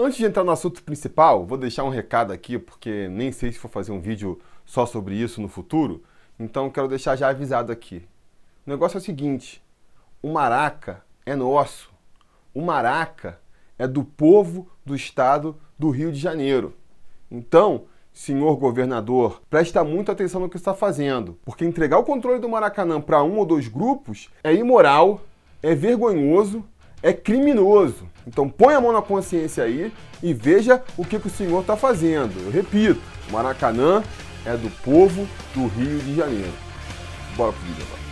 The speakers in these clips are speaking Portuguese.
Antes de entrar no assunto principal, vou deixar um recado aqui, porque nem sei se vou fazer um vídeo só sobre isso no futuro, então quero deixar já avisado aqui. O negócio é o seguinte: o Maraca é nosso. O Maraca é do povo do estado do Rio de Janeiro. Então, senhor governador, presta muita atenção no que está fazendo, porque entregar o controle do Maracanã para um ou dois grupos é imoral, é vergonhoso é criminoso. Então põe a mão na consciência aí e veja o que, que o senhor está fazendo. Eu repito, Maracanã é do povo do Rio de Janeiro. Bora pro vídeo agora.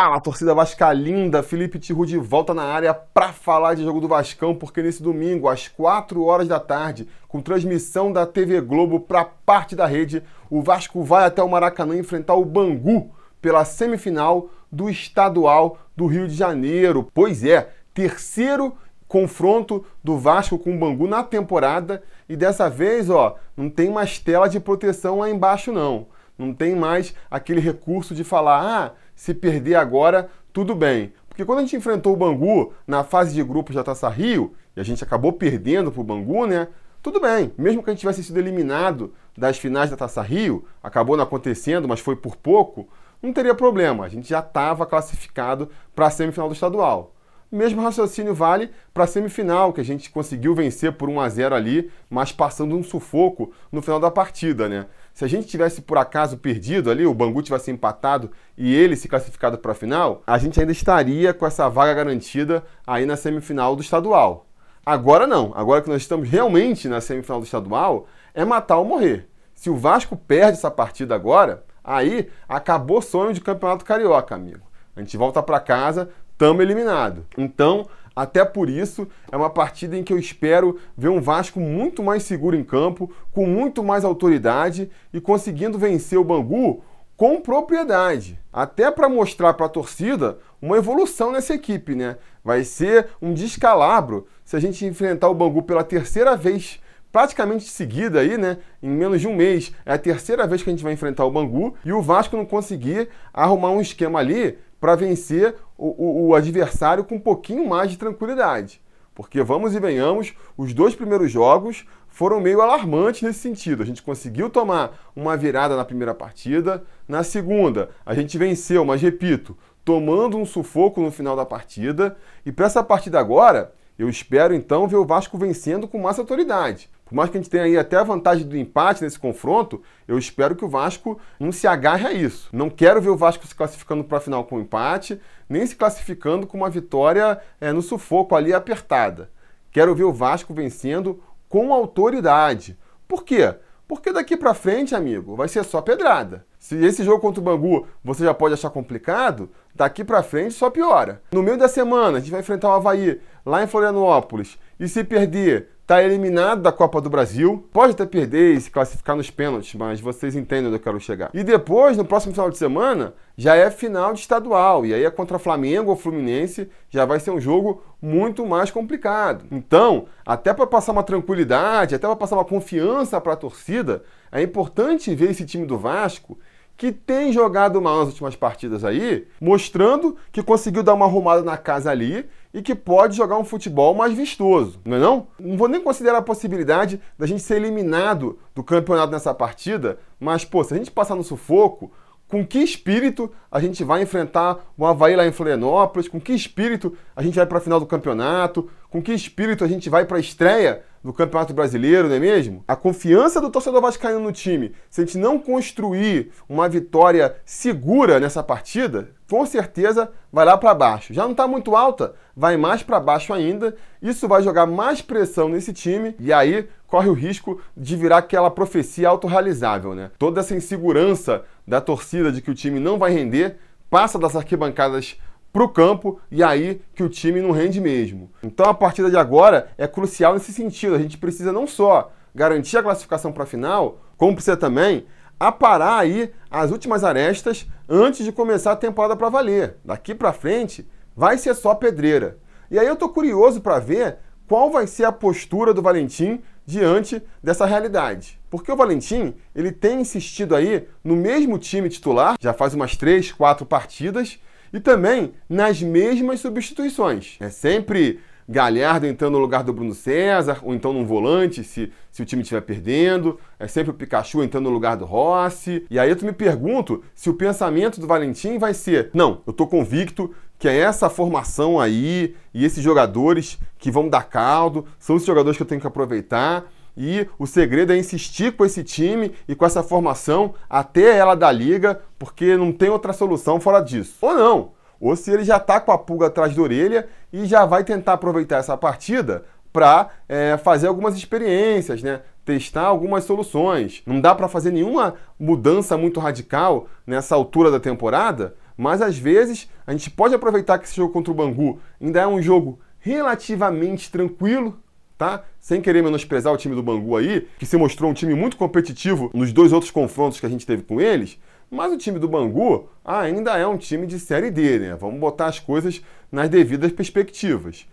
Fala, torcida vascalinda! Felipe Tiru de volta na área para falar de jogo do Vascão, porque nesse domingo, às 4 horas da tarde, com transmissão da TV Globo para parte da rede, o Vasco vai até o Maracanã enfrentar o Bangu pela semifinal do Estadual do Rio de Janeiro. Pois é, terceiro confronto do Vasco com o Bangu na temporada e dessa vez, ó, não tem mais tela de proteção lá embaixo não. Não tem mais aquele recurso de falar, ah, se perder agora, tudo bem. Porque quando a gente enfrentou o Bangu na fase de grupos da Taça Rio, e a gente acabou perdendo para o Bangu, né? Tudo bem, mesmo que a gente tivesse sido eliminado das finais da Taça Rio, acabou não acontecendo, mas foi por pouco, não teria problema. A gente já estava classificado para a semifinal do estadual. Mesmo raciocínio vale para a semifinal, que a gente conseguiu vencer por 1 a 0 ali, mas passando um sufoco no final da partida, né? Se a gente tivesse por acaso perdido ali, o Bangu tivesse empatado e ele se classificado para a final, a gente ainda estaria com essa vaga garantida aí na semifinal do estadual. Agora não, agora que nós estamos realmente na semifinal do estadual, é matar ou morrer. Se o Vasco perde essa partida agora, aí acabou o sonho de campeonato carioca, amigo. A gente volta para casa estamos eliminados. Então, até por isso, é uma partida em que eu espero ver um Vasco muito mais seguro em campo, com muito mais autoridade e conseguindo vencer o Bangu com propriedade. Até para mostrar para a torcida uma evolução nessa equipe, né? Vai ser um descalabro se a gente enfrentar o Bangu pela terceira vez praticamente seguida aí, né? Em menos de um mês. É a terceira vez que a gente vai enfrentar o Bangu e o Vasco não conseguir arrumar um esquema ali para vencer o, o, o adversário com um pouquinho mais de tranquilidade. Porque vamos e venhamos, os dois primeiros jogos foram meio alarmantes nesse sentido. A gente conseguiu tomar uma virada na primeira partida, na segunda a gente venceu, mas repito, tomando um sufoco no final da partida. E para essa partida agora, eu espero então ver o Vasco vencendo com mais autoridade. Por mais que a gente tenha aí até a vantagem do empate nesse confronto, eu espero que o Vasco não se agarre a isso. Não quero ver o Vasco se classificando para a final com empate, nem se classificando com uma vitória é, no sufoco ali apertada. Quero ver o Vasco vencendo com autoridade. Por quê? Porque daqui para frente, amigo, vai ser só pedrada. Se esse jogo contra o Bangu você já pode achar complicado, daqui para frente só piora. No meio da semana, a gente vai enfrentar o Havaí lá em Florianópolis. E se perder, está eliminado da Copa do Brasil. Pode até perder e se classificar nos pênaltis, mas vocês entendem onde eu quero chegar. E depois, no próximo final de semana, já é final de estadual. E aí é contra Flamengo ou Fluminense, já vai ser um jogo muito mais complicado. Então, até para passar uma tranquilidade, até para passar uma confiança para a torcida, é importante ver esse time do Vasco que tem jogado mal nas últimas partidas aí, mostrando que conseguiu dar uma arrumada na casa ali e que pode jogar um futebol mais vistoso, não é não? Não vou nem considerar a possibilidade da gente ser eliminado do campeonato nessa partida, mas pô, se a gente passar no sufoco, com que espírito a gente vai enfrentar o Havaí lá em Florianópolis, com que espírito a gente vai para a final do campeonato, com que espírito a gente vai para a estreia do Campeonato Brasileiro, não é mesmo? A confiança do torcedor vascaíno no time, se a gente não construir uma vitória segura nessa partida, com certeza vai lá para baixo. Já não está muito alta, vai mais para baixo ainda. Isso vai jogar mais pressão nesse time e aí corre o risco de virar aquela profecia autorrealizável, né? Toda essa insegurança da torcida de que o time não vai render passa das arquibancadas para o campo e aí que o time não rende mesmo. Então a partida de agora é crucial nesse sentido. A gente precisa não só garantir a classificação para a final, como precisa também aparar aí as últimas arestas antes de começar a temporada para valer. Daqui para frente vai ser só pedreira. E aí eu tô curioso para ver qual vai ser a postura do Valentim diante dessa realidade. Porque o Valentim, ele tem insistido aí no mesmo time titular, já faz umas três, quatro partidas, e também nas mesmas substituições. É sempre Galhardo entrando no lugar do Bruno César, ou então num volante, se, se o time estiver perdendo. É sempre o Pikachu entrando no lugar do Rossi. E aí eu me pergunto se o pensamento do Valentim vai ser: não, eu tô convicto que é essa formação aí e esses jogadores que vão dar caldo, são os jogadores que eu tenho que aproveitar. E o segredo é insistir com esse time e com essa formação até ela da liga, porque não tem outra solução fora disso. Ou não, ou se ele já está com a pulga atrás da orelha e já vai tentar aproveitar essa partida para é, fazer algumas experiências, né? testar algumas soluções. Não dá para fazer nenhuma mudança muito radical nessa altura da temporada, mas às vezes a gente pode aproveitar que esse jogo contra o Bangu ainda é um jogo relativamente tranquilo, tá? Sem querer menosprezar o time do Bangu aí, que se mostrou um time muito competitivo nos dois outros confrontos que a gente teve com eles, mas o time do Bangu ainda é um time de Série D, né? Vamos botar as coisas nas devidas perspectivas.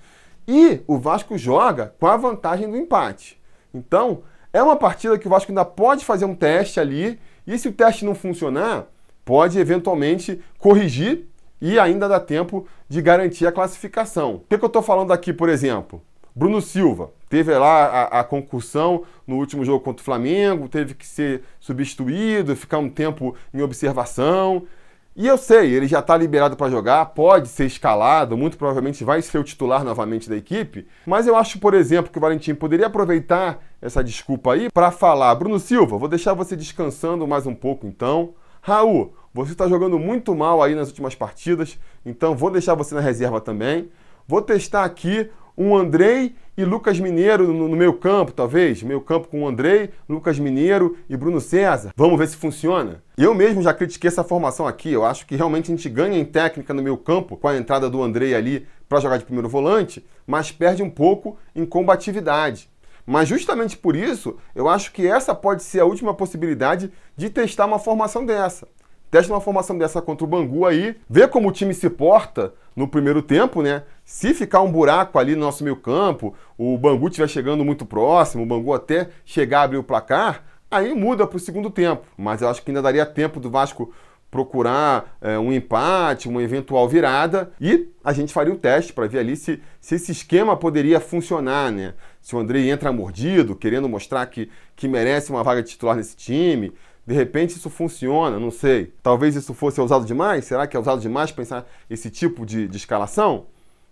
E o Vasco joga com a vantagem do empate. Então, é uma partida que o Vasco ainda pode fazer um teste ali, e se o teste não funcionar, pode eventualmente corrigir e ainda dá tempo de garantir a classificação. O que, que eu estou falando aqui, por exemplo? Bruno Silva teve lá a, a, concussão no último jogo contra o Flamengo, teve que ser substituído, ficar um tempo em observação. E eu sei, ele já está liberado para jogar, pode ser escalado, muito provavelmente vai ser o titular novamente da equipe. Mas eu acho, por exemplo, que o Valentim poderia aproveitar essa desculpa aí para falar: Bruno Silva, vou deixar você descansando mais um pouco então. Raul, você está jogando muito mal aí nas últimas partidas, então vou deixar você na reserva também. Vou testar aqui um Andrei e Lucas Mineiro no, no meu campo, talvez. Meu campo com o Andrei, Lucas Mineiro e Bruno César. Vamos ver se funciona. Eu mesmo já critiquei essa formação aqui. Eu acho que realmente a gente ganha em técnica no meu campo com a entrada do Andrei ali para jogar de primeiro volante, mas perde um pouco em combatividade. Mas justamente por isso, eu acho que essa pode ser a última possibilidade de testar uma formação dessa. Testa uma formação dessa contra o Bangu aí, vê como o time se porta no primeiro tempo, né? Se ficar um buraco ali no nosso meio campo, o Bangu estiver chegando muito próximo, o Bangu até chegar a abrir o placar, aí muda para o segundo tempo. Mas eu acho que ainda daria tempo do Vasco procurar é, um empate, uma eventual virada e a gente faria o teste para ver ali se, se esse esquema poderia funcionar, né? Se o Andrei entra mordido, querendo mostrar que, que merece uma vaga titular nesse time, de repente isso funciona, não sei. Talvez isso fosse usado demais? Será que é usado demais pensar esse tipo de, de escalação?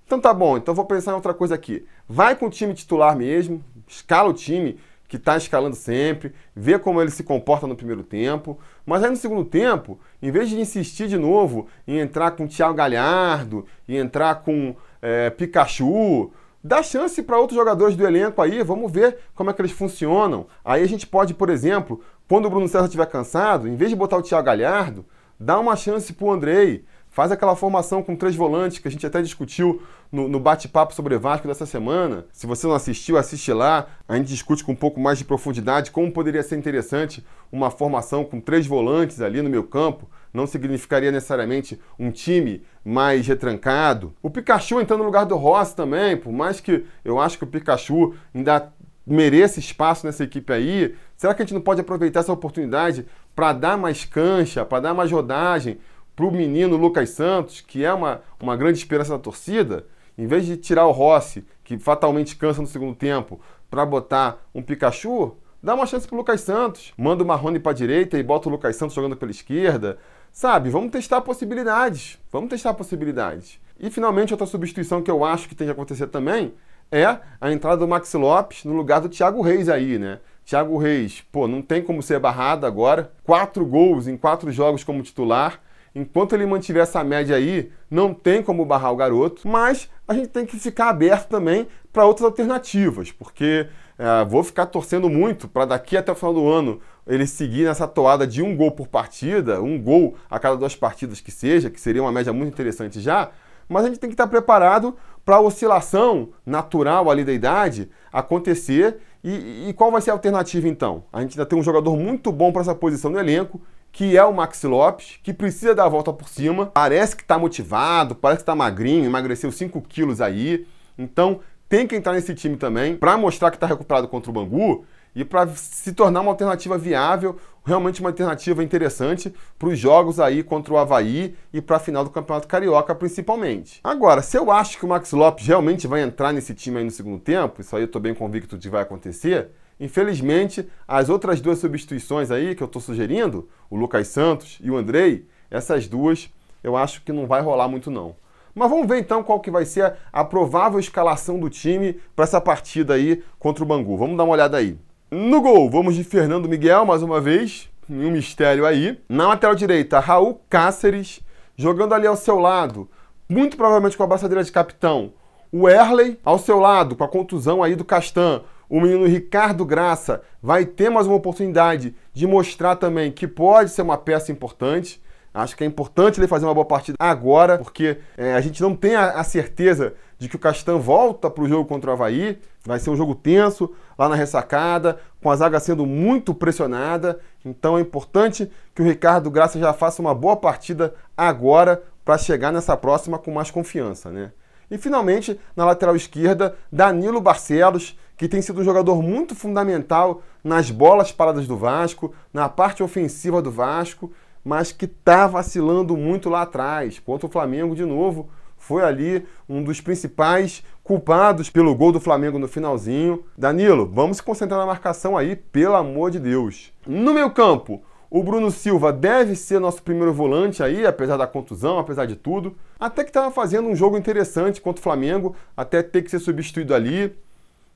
Então tá bom, então vou pensar em outra coisa aqui. Vai com o time titular mesmo, escala o time que está escalando sempre, vê como ele se comporta no primeiro tempo, mas aí no segundo tempo, em vez de insistir de novo em entrar com Thiago Galhardo, e entrar com é, Pikachu, dá chance para outros jogadores do elenco aí, vamos ver como é que eles funcionam. Aí a gente pode, por exemplo, quando o Bruno César estiver cansado, em vez de botar o Thiago Galhardo, dá uma chance para o Andrei. Faz aquela formação com três volantes que a gente até discutiu no, no bate-papo sobre Vasco dessa semana. Se você não assistiu, assiste lá. A gente discute com um pouco mais de profundidade como poderia ser interessante uma formação com três volantes ali no meu campo. Não significaria necessariamente um time mais retrancado. O Pikachu entrando no lugar do Rossi também, por mais que eu acho que o Pikachu ainda mereça espaço nessa equipe aí? Será que a gente não pode aproveitar essa oportunidade para dar mais cancha, para dar mais rodagem para o menino Lucas Santos, que é uma, uma grande esperança da torcida? Em vez de tirar o Rossi, que fatalmente cansa no segundo tempo, para botar um Pikachu, dá uma chance para o Lucas Santos. Manda o Marrone para direita e bota o Lucas Santos jogando pela esquerda. Sabe, vamos testar possibilidades. Vamos testar possibilidades. E finalmente, outra substituição que eu acho que tem que acontecer também é a entrada do Maxi Lopes no lugar do Thiago Reis aí, né? Thiago Reis, pô, não tem como ser barrado agora. Quatro gols em quatro jogos como titular. Enquanto ele mantiver essa média aí, não tem como barrar o garoto. Mas a gente tem que ficar aberto também para outras alternativas, porque é, vou ficar torcendo muito para daqui até o final do ano ele seguir nessa toada de um gol por partida, um gol a cada duas partidas que seja, que seria uma média muito interessante já. Mas a gente tem que estar preparado para a oscilação natural ali da idade acontecer. E, e, qual vai ser a alternativa então? A gente ainda tem um jogador muito bom para essa posição no elenco, que é o Maxi Lopes, que precisa dar a volta por cima. Parece que está motivado, parece que está magrinho, emagreceu 5 quilos aí. Então tem que entrar nesse time também para mostrar que está recuperado contra o Bangu e para se tornar uma alternativa viável, realmente uma alternativa interessante para os jogos aí contra o Havaí e para a final do Campeonato Carioca principalmente. Agora, se eu acho que o Max Lopes realmente vai entrar nesse time aí no segundo tempo, isso aí eu estou bem convicto de vai acontecer, Infelizmente, as outras duas substituições aí que eu estou sugerindo, o Lucas Santos e o Andrei, essas duas eu acho que não vai rolar muito não. Mas vamos ver então qual que vai ser a provável escalação do time para essa partida aí contra o Bangu. Vamos dar uma olhada aí. No gol, vamos de Fernando Miguel mais uma vez, um mistério aí. Na lateral direita, Raul Cáceres, jogando ali ao seu lado, muito provavelmente com a braçadeira de capitão, o Erley, ao seu lado, com a contusão aí do Castan, o menino Ricardo Graça vai ter mais uma oportunidade de mostrar também que pode ser uma peça importante. Acho que é importante ele fazer uma boa partida agora, porque é, a gente não tem a, a, certeza de que o Castan volta para o jogo contra o Havaí. Vai ser um jogo tenso, lá na ressacada, com a zaga sendo muito pressionada. Então é importante que o Ricardo Graça já faça uma boa partida agora para chegar nessa próxima com mais confiança, né? E finalmente, na lateral esquerda, Danilo Barcelos, que tem sido um jogador muito fundamental nas bolas paradas do Vasco, na parte ofensiva do Vasco, mas que está vacilando muito lá atrás. Contra o Flamengo, de novo, foi ali um dos principais culpados pelo gol do Flamengo no finalzinho. Danilo, vamos se concentrar na marcação aí, pelo amor de Deus. No meu campo, o Bruno Silva deve ser nosso primeiro volante aí, apesar da contusão, apesar de tudo. Até que estava fazendo um jogo interessante contra o Flamengo, até ter que ser substituído ali.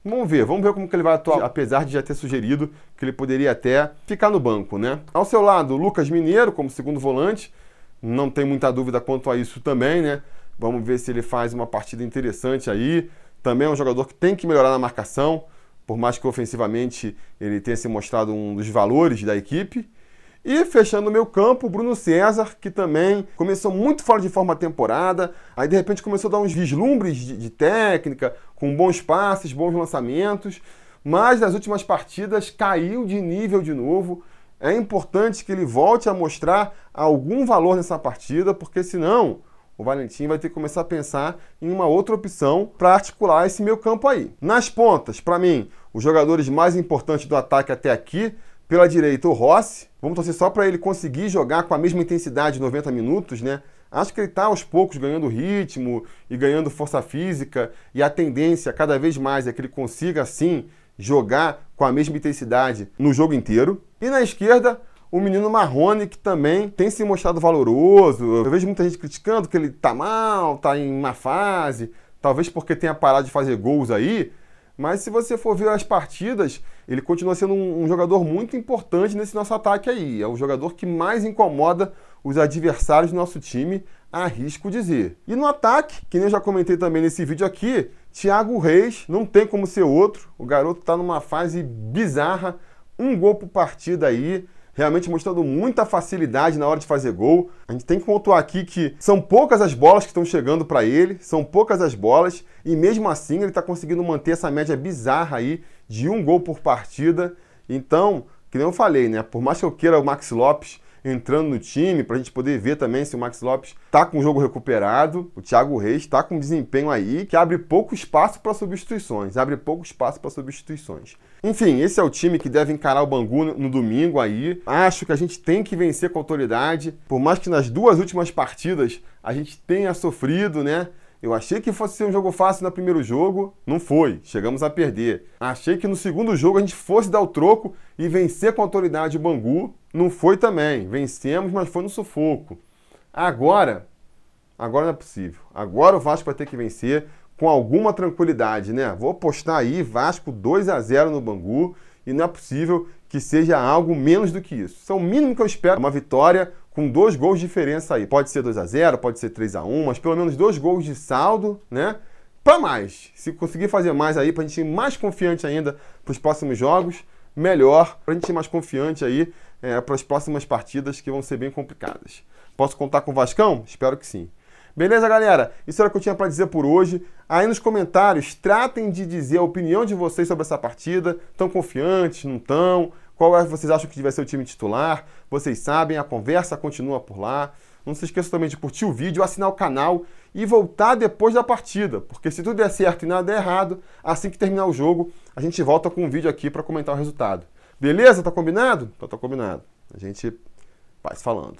Vamos ver, vamos ver como que ele vai atuar, apesar de já ter sugerido que ele poderia até ficar no banco, né? Ao seu lado, Lucas Mineiro como segundo volante. Não tem muita dúvida quanto a isso também, né? Vamos ver se ele faz uma partida interessante aí. Também é um jogador que tem que melhorar na marcação, por mais que ofensivamente ele tenha se mostrado um dos valores da equipe. E fechando o meu campo, Bruno César, que também começou muito fora de forma a temporada, aí de repente começou a dar uns vislumbres de, de técnica, com bons passes, bons lançamentos, mas nas últimas partidas caiu de nível de novo. É importante que ele volte a mostrar algum valor nessa partida, porque senão o Valentim vai ter que começar a pensar em uma outra opção para articular esse meu campo aí. Nas pontas, para mim, os jogadores mais importantes do ataque até aqui pela direita, o Rossi. Vamos torcer só para ele conseguir jogar com a mesma intensidade 90 minutos, né? Acho que ele está aos poucos ganhando ritmo e ganhando força física, e a tendência cada vez mais é que ele consiga, assim, jogar com a mesma intensidade no jogo inteiro. E na esquerda, o menino Marrone, que também tem se mostrado valoroso. Eu vejo muita gente criticando que ele tá mal, tá em má fase, talvez porque tenha parado de fazer gols aí, mas se você for ver as partidas, ele continua sendo um, um, jogador muito importante nesse nosso ataque aí. É o jogador que mais incomoda os adversários do nosso time, arrisco dizer. E no ataque, que nem eu já comentei também nesse vídeo aqui, Thiago Reis não tem como ser outro. O garoto está numa fase bizarra, um gol por partida aí realmente mostrando muita facilidade na hora de fazer gol. A gente tem que pontuar aqui que são poucas as bolas que estão chegando para ele, são poucas as bolas, e mesmo assim ele está conseguindo manter essa média bizarra aí de um gol por partida. Então, que nem eu falei, né? Por mais que eu queira o Max Lopes entrando no time, para a gente poder ver também se o Max Lopes está com o jogo recuperado. O Thiago Reis está com um desempenho aí que abre pouco espaço para substituições, abre pouco espaço para substituições. Enfim, esse é o time que deve encarar o Bangu no domingo aí. Acho que a gente tem que vencer com autoridade, por mais que nas duas últimas partidas a gente tenha sofrido, né? Eu achei que fosse ser um jogo fácil no primeiro jogo, não foi, chegamos a perder. Achei que no segundo jogo a gente fosse dar o troco e vencer com autoridade o Bangu, não foi também. Vencemos, mas foi no sufoco. Agora, agora não é possível. Agora o Vasco vai ter que vencer com alguma tranquilidade, né? Vou apostar aí Vasco 2 a 0 no Bangu e não é possível que seja algo menos do que isso. Isso é o mínimo que eu espero. Uma vitória com dois gols de diferença aí. Pode ser 2 a 0 pode ser 3 a 1 mas pelo menos dois gols de saldo, né? Para mais. Se conseguir fazer mais aí, para a gente ir mais confiante ainda para os próximos jogos, melhor, para a gente ir mais confiante aí é, para as próximas partidas que vão ser bem complicadas. Posso contar com o Vascão? Espero que sim. Beleza, galera? Isso era o que eu tinha para dizer por hoje. Aí nos comentários, tratem de dizer a opinião de vocês sobre essa partida. Estão confiantes? Não estão? Qual é vocês acham que vai ser o time titular? Vocês sabem, a conversa continua por lá. Não se esqueça também de curtir o vídeo, assinar o canal e voltar depois da partida, porque se tudo der certo e nada der errado, assim que terminar o jogo, a gente volta com um vídeo aqui para comentar o resultado. Beleza? Tá combinado? Então tá combinado. A gente vai se falando.